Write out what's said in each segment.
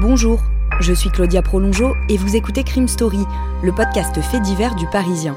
Bonjour, je suis Claudia Prolongeau et vous écoutez Crime Story, le podcast fait divers du Parisien.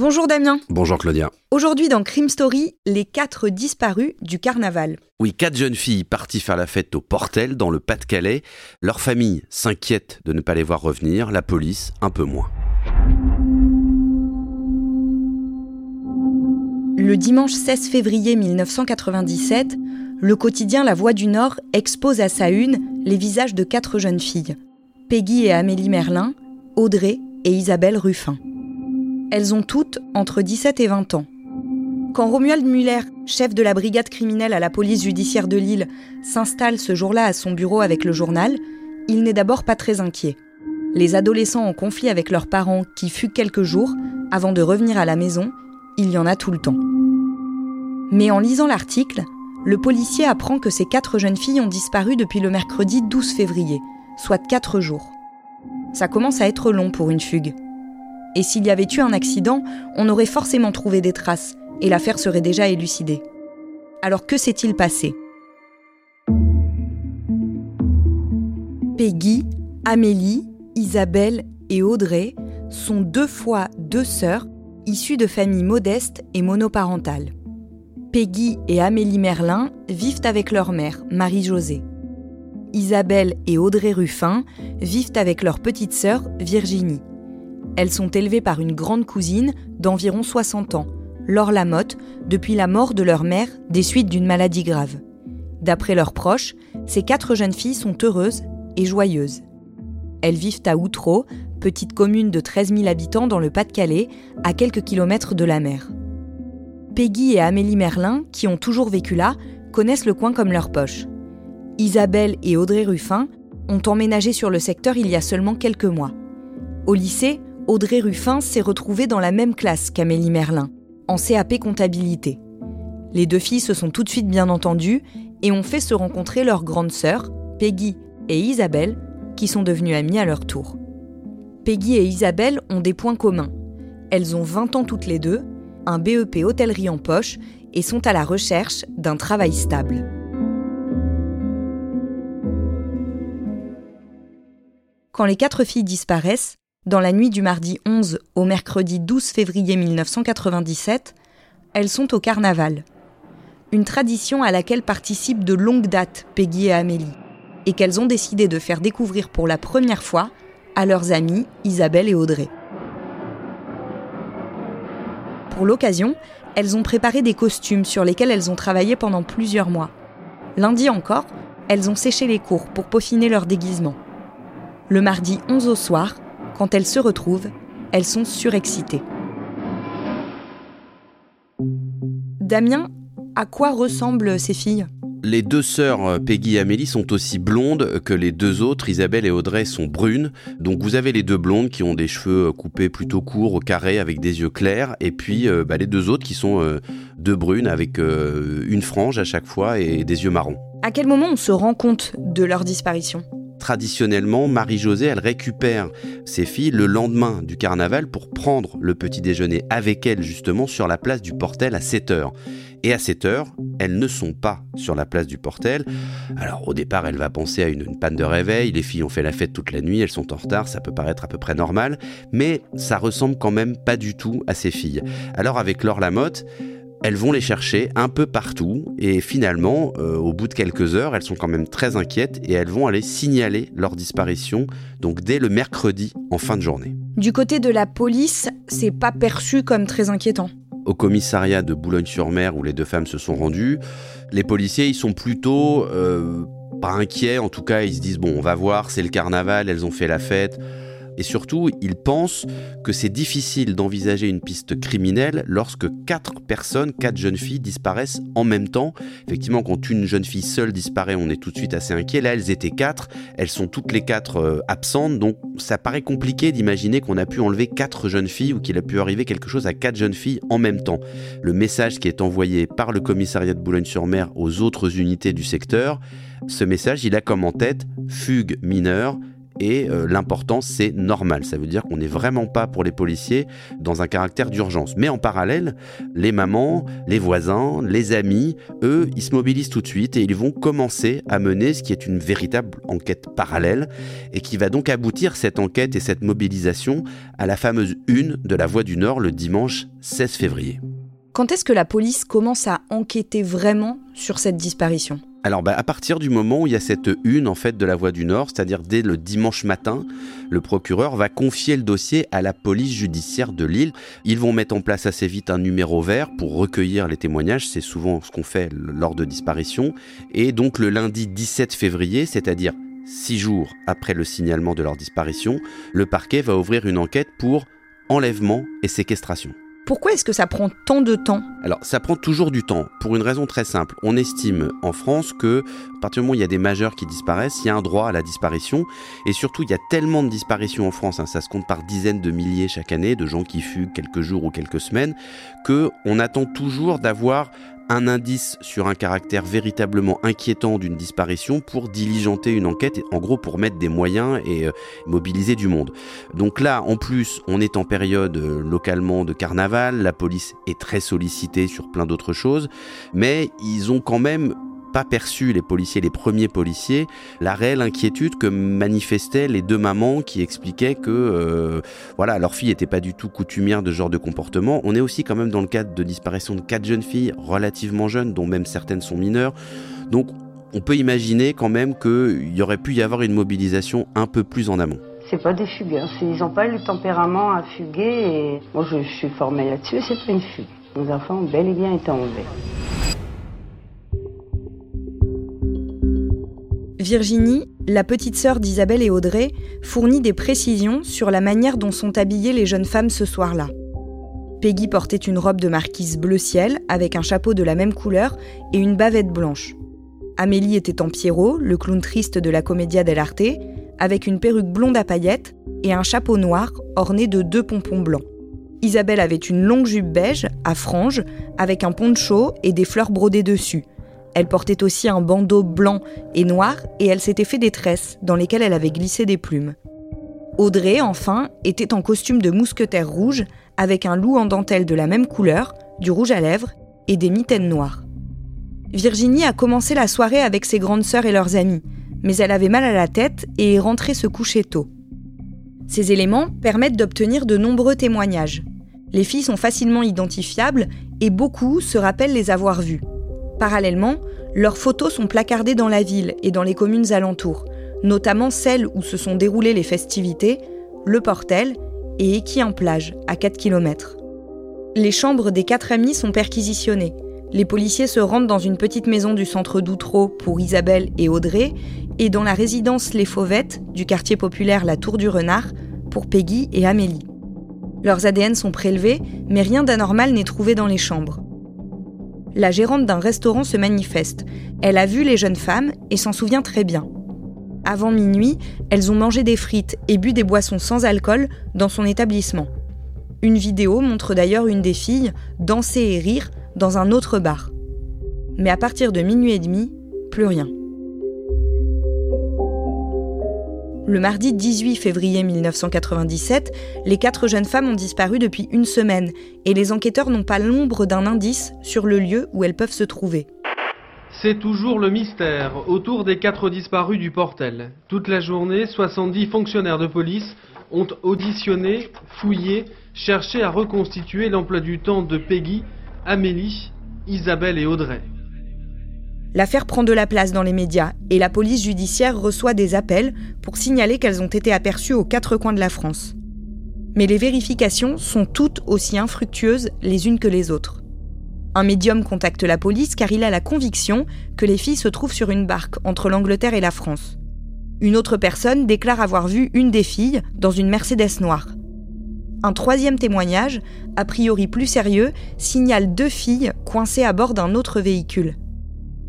Bonjour Damien. Bonjour Claudia. Aujourd'hui dans Crime Story, les quatre disparus du carnaval. Oui, quatre jeunes filles parties faire la fête au Portel, dans le Pas-de-Calais. Leur famille s'inquiète de ne pas les voir revenir, la police un peu moins. Le dimanche 16 février 1997, le quotidien La Voix du Nord expose à sa une les visages de quatre jeunes filles, Peggy et Amélie Merlin, Audrey et Isabelle Ruffin. Elles ont toutes entre 17 et 20 ans. Quand Romuald Muller, chef de la brigade criminelle à la police judiciaire de Lille, s'installe ce jour-là à son bureau avec le journal, il n'est d'abord pas très inquiet. Les adolescents en conflit avec leurs parents qui fuient quelques jours avant de revenir à la maison, il y en a tout le temps. Mais en lisant l'article, le policier apprend que ces quatre jeunes filles ont disparu depuis le mercredi 12 février, soit quatre jours. Ça commence à être long pour une fugue. Et s'il y avait eu un accident, on aurait forcément trouvé des traces, et l'affaire serait déjà élucidée. Alors que s'est-il passé? Peggy, Amélie, Isabelle et Audrey sont deux fois deux sœurs issues de familles modestes et monoparentales. Peggy et Amélie Merlin vivent avec leur mère, Marie-Josée. Isabelle et Audrey Ruffin vivent avec leur petite sœur, Virginie. Elles sont élevées par une grande cousine d'environ 60 ans, Laure Lamotte, depuis la mort de leur mère des suites d'une maladie grave. D'après leurs proches, ces quatre jeunes filles sont heureuses et joyeuses. Elles vivent à Outreau, petite commune de 13 000 habitants dans le Pas-de-Calais, à quelques kilomètres de la mer. Peggy et Amélie Merlin, qui ont toujours vécu là, connaissent le coin comme leur poche. Isabelle et Audrey Ruffin ont emménagé sur le secteur il y a seulement quelques mois. Au lycée, Audrey Ruffin s'est retrouvée dans la même classe qu'Amélie Merlin, en CAP comptabilité. Les deux filles se sont tout de suite bien entendues et ont fait se rencontrer leurs grandes sœurs, Peggy et Isabelle, qui sont devenues amies à leur tour. Peggy et Isabelle ont des points communs. Elles ont 20 ans toutes les deux, un BEP hôtellerie en poche et sont à la recherche d'un travail stable. Quand les quatre filles disparaissent, dans la nuit du mardi 11 au mercredi 12 février 1997, elles sont au carnaval. Une tradition à laquelle participent de longue date Peggy et Amélie, et qu'elles ont décidé de faire découvrir pour la première fois à leurs amies Isabelle et Audrey. Pour l'occasion, elles ont préparé des costumes sur lesquels elles ont travaillé pendant plusieurs mois. Lundi encore, elles ont séché les cours pour peaufiner leur déguisement. Le mardi 11 au soir, quand elles se retrouvent, elles sont surexcitées. Damien, à quoi ressemblent ces filles? Les deux sœurs euh, Peggy et Amélie sont aussi blondes que les deux autres, Isabelle et Audrey sont brunes. Donc vous avez les deux blondes qui ont des cheveux euh, coupés plutôt courts au carré avec des yeux clairs et puis euh, bah, les deux autres qui sont euh, deux brunes avec euh, une frange à chaque fois et des yeux marrons. À quel moment on se rend compte de leur disparition? Traditionnellement, Marie-Josée, elle récupère ses filles le lendemain du carnaval pour prendre le petit déjeuner avec elle justement sur la place du Portel à 7 heures. Et à 7 heures, elles ne sont pas sur la place du Portel. Alors au départ, elle va penser à une, une, panne de réveil, les filles ont fait la fête toute la nuit, elles sont en retard, ça peut paraître à peu près normal, mais ça ressemble quand même pas du tout à ces filles. Alors avec Laure Lamotte, elles vont les chercher un peu partout et finalement, euh, au bout de quelques heures, elles sont quand même très inquiètes et elles vont aller signaler leur disparition, donc dès le mercredi en fin de journée. Du côté de la police, c'est pas perçu comme très inquiétant. Au commissariat de Boulogne-sur-Mer où les deux femmes se sont rendues, les policiers ils sont plutôt euh, pas inquiets, en tout cas ils se disent bon on va voir, c'est le carnaval, elles ont fait la fête. Et surtout, il pense que c'est difficile d'envisager une piste criminelle lorsque quatre personnes, quatre jeunes filles disparaissent en même temps. Effectivement, quand une jeune fille seule disparaît, on est tout de suite assez inquiet. Là, elles étaient quatre, elles sont toutes les quatre euh, absentes, donc ça paraît compliqué d'imaginer qu'on a pu enlever quatre jeunes filles ou qu'il a pu arriver quelque chose à quatre jeunes filles en même temps. Le message qui est envoyé par le commissariat de Boulogne-sur-Mer aux autres unités du secteur, ce message, il a comme en tête fugue mineure, et euh, l'important c'est normal. Ça veut dire qu'on n'est vraiment pas pour les policiers dans un caractère d'urgence. Mais en parallèle, les mamans, les voisins, les amis, eux, ils se mobilisent tout de suite et ils vont commencer à mener ce qui est une véritable enquête parallèle et qui va donc aboutir cette enquête et cette mobilisation à la fameuse une de la Voix du Nord le dimanche 16 février. Quand est-ce que la police commence à enquêter vraiment sur cette disparition? Alors bah, à partir du moment où il y a cette une en fait de la Voix du Nord, c'est-à-dire dès le dimanche matin, le procureur va confier le dossier à la police judiciaire de Lille. Ils vont mettre en place assez vite un numéro vert pour recueillir les témoignages, c'est souvent ce qu'on fait lors de disparitions. Et donc le lundi 17 février, c'est-à-dire six jours après le signalement de leur disparition, le parquet va ouvrir une enquête pour enlèvement et séquestration. Pourquoi est-ce que ça prend tant de temps Alors, ça prend toujours du temps, pour une raison très simple. On estime en France que, à partir du moment où il y a des majeurs qui disparaissent, il y a un droit à la disparition. Et surtout, il y a tellement de disparitions en France, hein, ça se compte par dizaines de milliers chaque année, de gens qui fuguent quelques jours ou quelques semaines, que on attend toujours d'avoir un indice sur un caractère véritablement inquiétant d'une disparition pour diligenter une enquête, en gros pour mettre des moyens et euh, mobiliser du monde. Donc là, en plus, on est en période euh, localement de carnaval, la police est très sollicitée sur plein d'autres choses, mais ils ont quand même pas perçu, les policiers, les premiers policiers, la réelle inquiétude que manifestaient les deux mamans qui expliquaient que euh, voilà, leur fille n'était pas du tout coutumière de ce genre de comportement. On est aussi quand même dans le cadre de disparition de quatre jeunes filles relativement jeunes, dont même certaines sont mineures. Donc on peut imaginer quand même qu'il y aurait pu y avoir une mobilisation un peu plus en amont. C'est pas des fugueurs, ils n'ont pas le tempérament à fuguer et moi je, je suis formée là-dessus, c'est pas une fugue. Nos enfants ont bel et bien été enlevés. Virginie, la petite sœur d'Isabelle et Audrey, fournit des précisions sur la manière dont sont habillées les jeunes femmes ce soir-là. Peggy portait une robe de marquise bleu ciel avec un chapeau de la même couleur et une bavette blanche. Amélie était en Pierrot, le clown triste de la Commedia dell'arte, avec une perruque blonde à paillettes et un chapeau noir orné de deux pompons blancs. Isabelle avait une longue jupe beige à franges avec un poncho et des fleurs brodées dessus, elle portait aussi un bandeau blanc et noir et elle s'était fait des tresses dans lesquelles elle avait glissé des plumes. Audrey, enfin, était en costume de mousquetaire rouge avec un loup en dentelle de la même couleur, du rouge à lèvres et des mitaines noires. Virginie a commencé la soirée avec ses grandes sœurs et leurs amis, mais elle avait mal à la tête et est rentrée se coucher tôt. Ces éléments permettent d'obtenir de nombreux témoignages. Les filles sont facilement identifiables et beaucoup se rappellent les avoir vues. Parallèlement, leurs photos sont placardées dans la ville et dans les communes alentours, notamment celles où se sont déroulées les festivités, le Portel et Équien-Plage, à 4 km. Les chambres des quatre amis sont perquisitionnées. Les policiers se rendent dans une petite maison du centre d'Outreau pour Isabelle et Audrey et dans la résidence Les Fauvettes du quartier populaire La Tour du Renard pour Peggy et Amélie. Leurs ADN sont prélevés, mais rien d'anormal n'est trouvé dans les chambres la gérante d'un restaurant se manifeste. Elle a vu les jeunes femmes et s'en souvient très bien. Avant minuit, elles ont mangé des frites et bu des boissons sans alcool dans son établissement. Une vidéo montre d'ailleurs une des filles danser et rire dans un autre bar. Mais à partir de minuit et demi, plus rien. Le mardi 18 février 1997, les quatre jeunes femmes ont disparu depuis une semaine et les enquêteurs n'ont pas l'ombre d'un indice sur le lieu où elles peuvent se trouver. C'est toujours le mystère autour des quatre disparus du Portel. Toute la journée, 70 fonctionnaires de police ont auditionné, fouillé, cherché à reconstituer l'emploi du temps de Peggy, Amélie, Isabelle et Audrey. L'affaire prend de la place dans les médias et la police judiciaire reçoit des appels pour signaler qu'elles ont été aperçues aux quatre coins de la France. Mais les vérifications sont toutes aussi infructueuses les unes que les autres. Un médium contacte la police car il a la conviction que les filles se trouvent sur une barque entre l'Angleterre et la France. Une autre personne déclare avoir vu une des filles dans une Mercedes noire. Un troisième témoignage, a priori plus sérieux, signale deux filles coincées à bord d'un autre véhicule.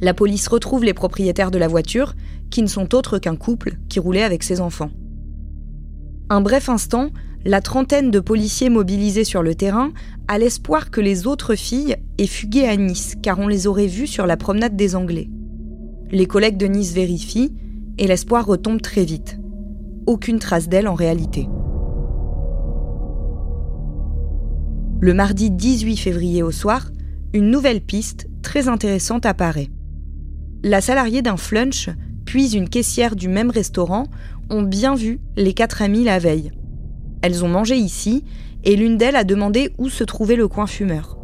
La police retrouve les propriétaires de la voiture, qui ne sont autres qu'un couple qui roulait avec ses enfants. Un bref instant, la trentaine de policiers mobilisés sur le terrain a l'espoir que les autres filles aient fugué à Nice, car on les aurait vues sur la promenade des Anglais. Les collègues de Nice vérifient, et l'espoir retombe très vite. Aucune trace d'elles en réalité. Le mardi 18 février au soir, une nouvelle piste très intéressante apparaît. La salariée d'un flunch, puis une caissière du même restaurant ont bien vu les quatre amies la veille. Elles ont mangé ici et l'une d'elles a demandé où se trouvait le coin fumeur.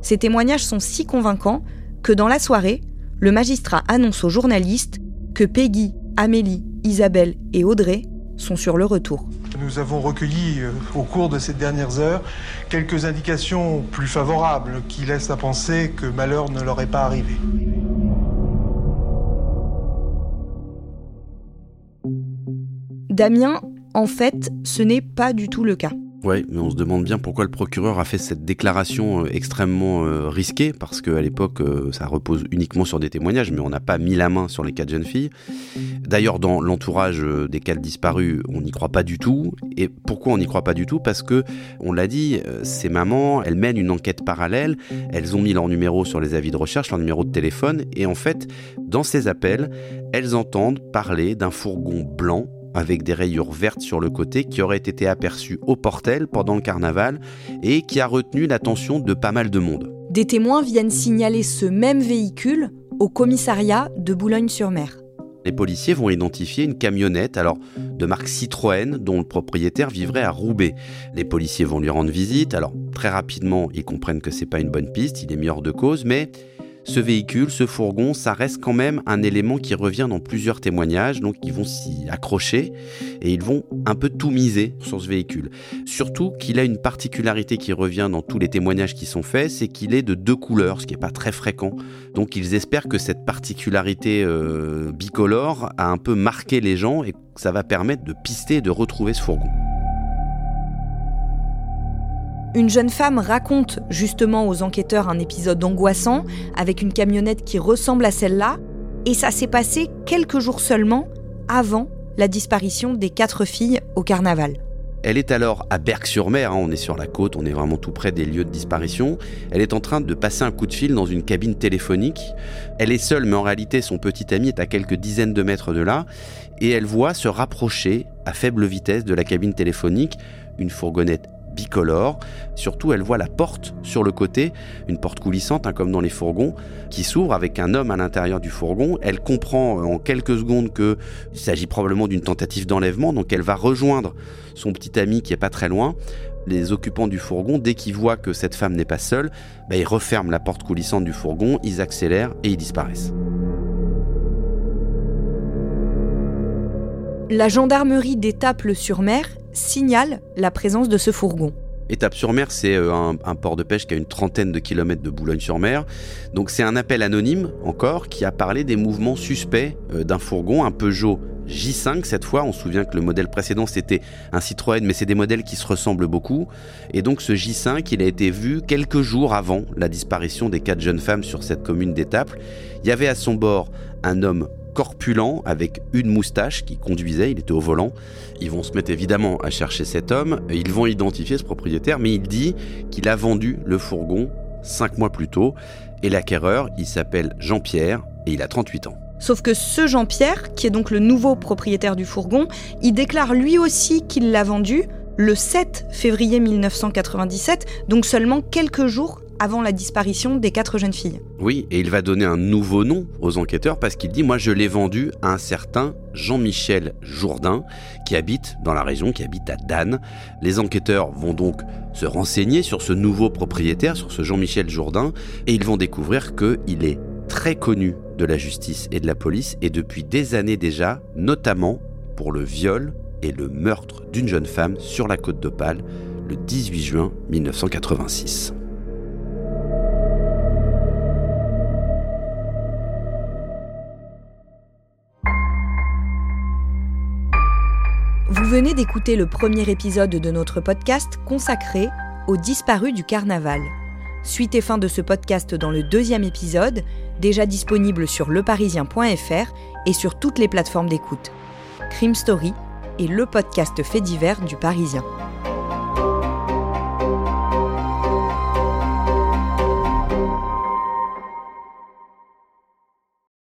Ces témoignages sont si convaincants que dans la soirée, le magistrat annonce aux journalistes que Peggy, Amélie, Isabelle et Audrey sont sur le retour. Nous avons recueilli euh, au cours de ces dernières heures quelques indications plus favorables qui laissent à penser que malheur ne leur est pas arrivé. Damien, en fait, ce n'est pas du tout le cas. Oui, mais on se demande bien pourquoi le procureur a fait cette déclaration euh, extrêmement euh, risquée, parce qu'à l'époque, euh, ça repose uniquement sur des témoignages, mais on n'a pas mis la main sur les quatre jeunes filles. D'ailleurs, dans l'entourage des quatre disparus, on n'y croit pas du tout. Et pourquoi on n'y croit pas du tout? Parce que, on l'a dit, ces mamans, elles mènent une enquête parallèle, elles ont mis leur numéro sur les avis de recherche, leur numéro de téléphone, et en fait, dans ces appels, elles entendent parler d'un fourgon blanc avec des rayures vertes sur le côté qui aurait été aperçu au Portel pendant le carnaval et qui a retenu l'attention de pas mal de monde. Des témoins viennent signaler ce même véhicule au commissariat de Boulogne-sur-Mer. Les policiers vont identifier une camionnette alors de marque Citroën dont le propriétaire vivrait à Roubaix. Les policiers vont lui rendre visite. Alors très rapidement, ils comprennent que c'est pas une bonne piste, il est mis hors de cause, mais ce véhicule, ce fourgon, ça reste quand même un élément qui revient dans plusieurs témoignages, donc ils vont s'y accrocher et ils vont un peu tout miser sur ce véhicule. Surtout qu'il a une particularité qui revient dans tous les témoignages qui sont faits, c'est qu'il est de deux couleurs, ce qui n'est pas très fréquent. Donc ils espèrent que cette particularité euh, bicolore a un peu marqué les gens et que ça va permettre de pister et de retrouver ce fourgon. Une jeune femme raconte justement aux enquêteurs un épisode angoissant avec une camionnette qui ressemble à celle-là, et ça s'est passé quelques jours seulement avant la disparition des quatre filles au carnaval. Elle est alors à Berck-sur-Mer, hein, on est sur la côte, on est vraiment tout près des lieux de disparition. Elle est en train de passer un coup de fil dans une cabine téléphonique. Elle est seule, mais en réalité son petit ami est à quelques dizaines de mètres de là, et elle voit se rapprocher à faible vitesse de la cabine téléphonique une fourgonnette bicolore. Surtout, elle voit la porte sur le côté, une porte coulissante, hein, comme dans les fourgons, qui s'ouvre avec un homme à l'intérieur du fourgon. Elle comprend en quelques secondes qu'il s'agit probablement d'une tentative d'enlèvement, donc elle va rejoindre son petit ami qui est pas très loin. Les occupants du fourgon, dès qu'ils voient que cette femme n'est pas seule, bah, ils referment la porte coulissante du fourgon, ils accélèrent et ils disparaissent. La gendarmerie d'Étaples-sur-Mer signale la présence de ce fourgon. Étape-sur-Mer, c'est euh, un, port de pêche qui a une trentaine de kilomètres de Boulogne-sur-Mer. Donc c'est un appel anonyme, encore, qui a parlé des mouvements suspects euh, d'un fourgon, un Peugeot J5 cette fois. On se souvient que le modèle précédent c'était un Citroën, mais c'est des modèles qui se ressemblent beaucoup. Et donc ce J5, il a été vu quelques jours avant la disparition des quatre jeunes femmes sur cette commune d'Étaples. Il y avait à son bord un homme corpulent avec une moustache qui conduisait, il était au volant. Ils vont se mettre évidemment à chercher cet homme, ils vont identifier ce propriétaire, mais il dit qu'il a vendu le fourgon cinq mois plus tôt. Et l'acquéreur, il s'appelle Jean-Pierre et il a 38 ans. Sauf que ce Jean-Pierre, qui est donc le nouveau propriétaire du fourgon, il déclare lui aussi qu'il l'a vendu le 7 février 1997, donc seulement quelques jours avant la disparition des quatre jeunes filles. Oui, et il va donner un nouveau nom aux enquêteurs parce qu'il dit Moi, je l'ai vendu à un certain Jean-Michel Jourdain qui habite dans la région, qui habite à Dan. Les enquêteurs vont donc se renseigner sur ce nouveau propriétaire, sur ce Jean-Michel Jourdain, et ils vont découvrir qu'il est très connu de la justice et de la police, et depuis des années déjà, notamment pour le viol et le meurtre d'une jeune femme sur la côte d'Opale le 18 juin 1986. Vous venez d'écouter le premier épisode de notre podcast consacré aux disparus du carnaval. Suite et fin de ce podcast dans le deuxième épisode, déjà disponible sur leparisien.fr et sur toutes les plateformes d'écoute. Crime Story est le podcast fait divers du Parisien.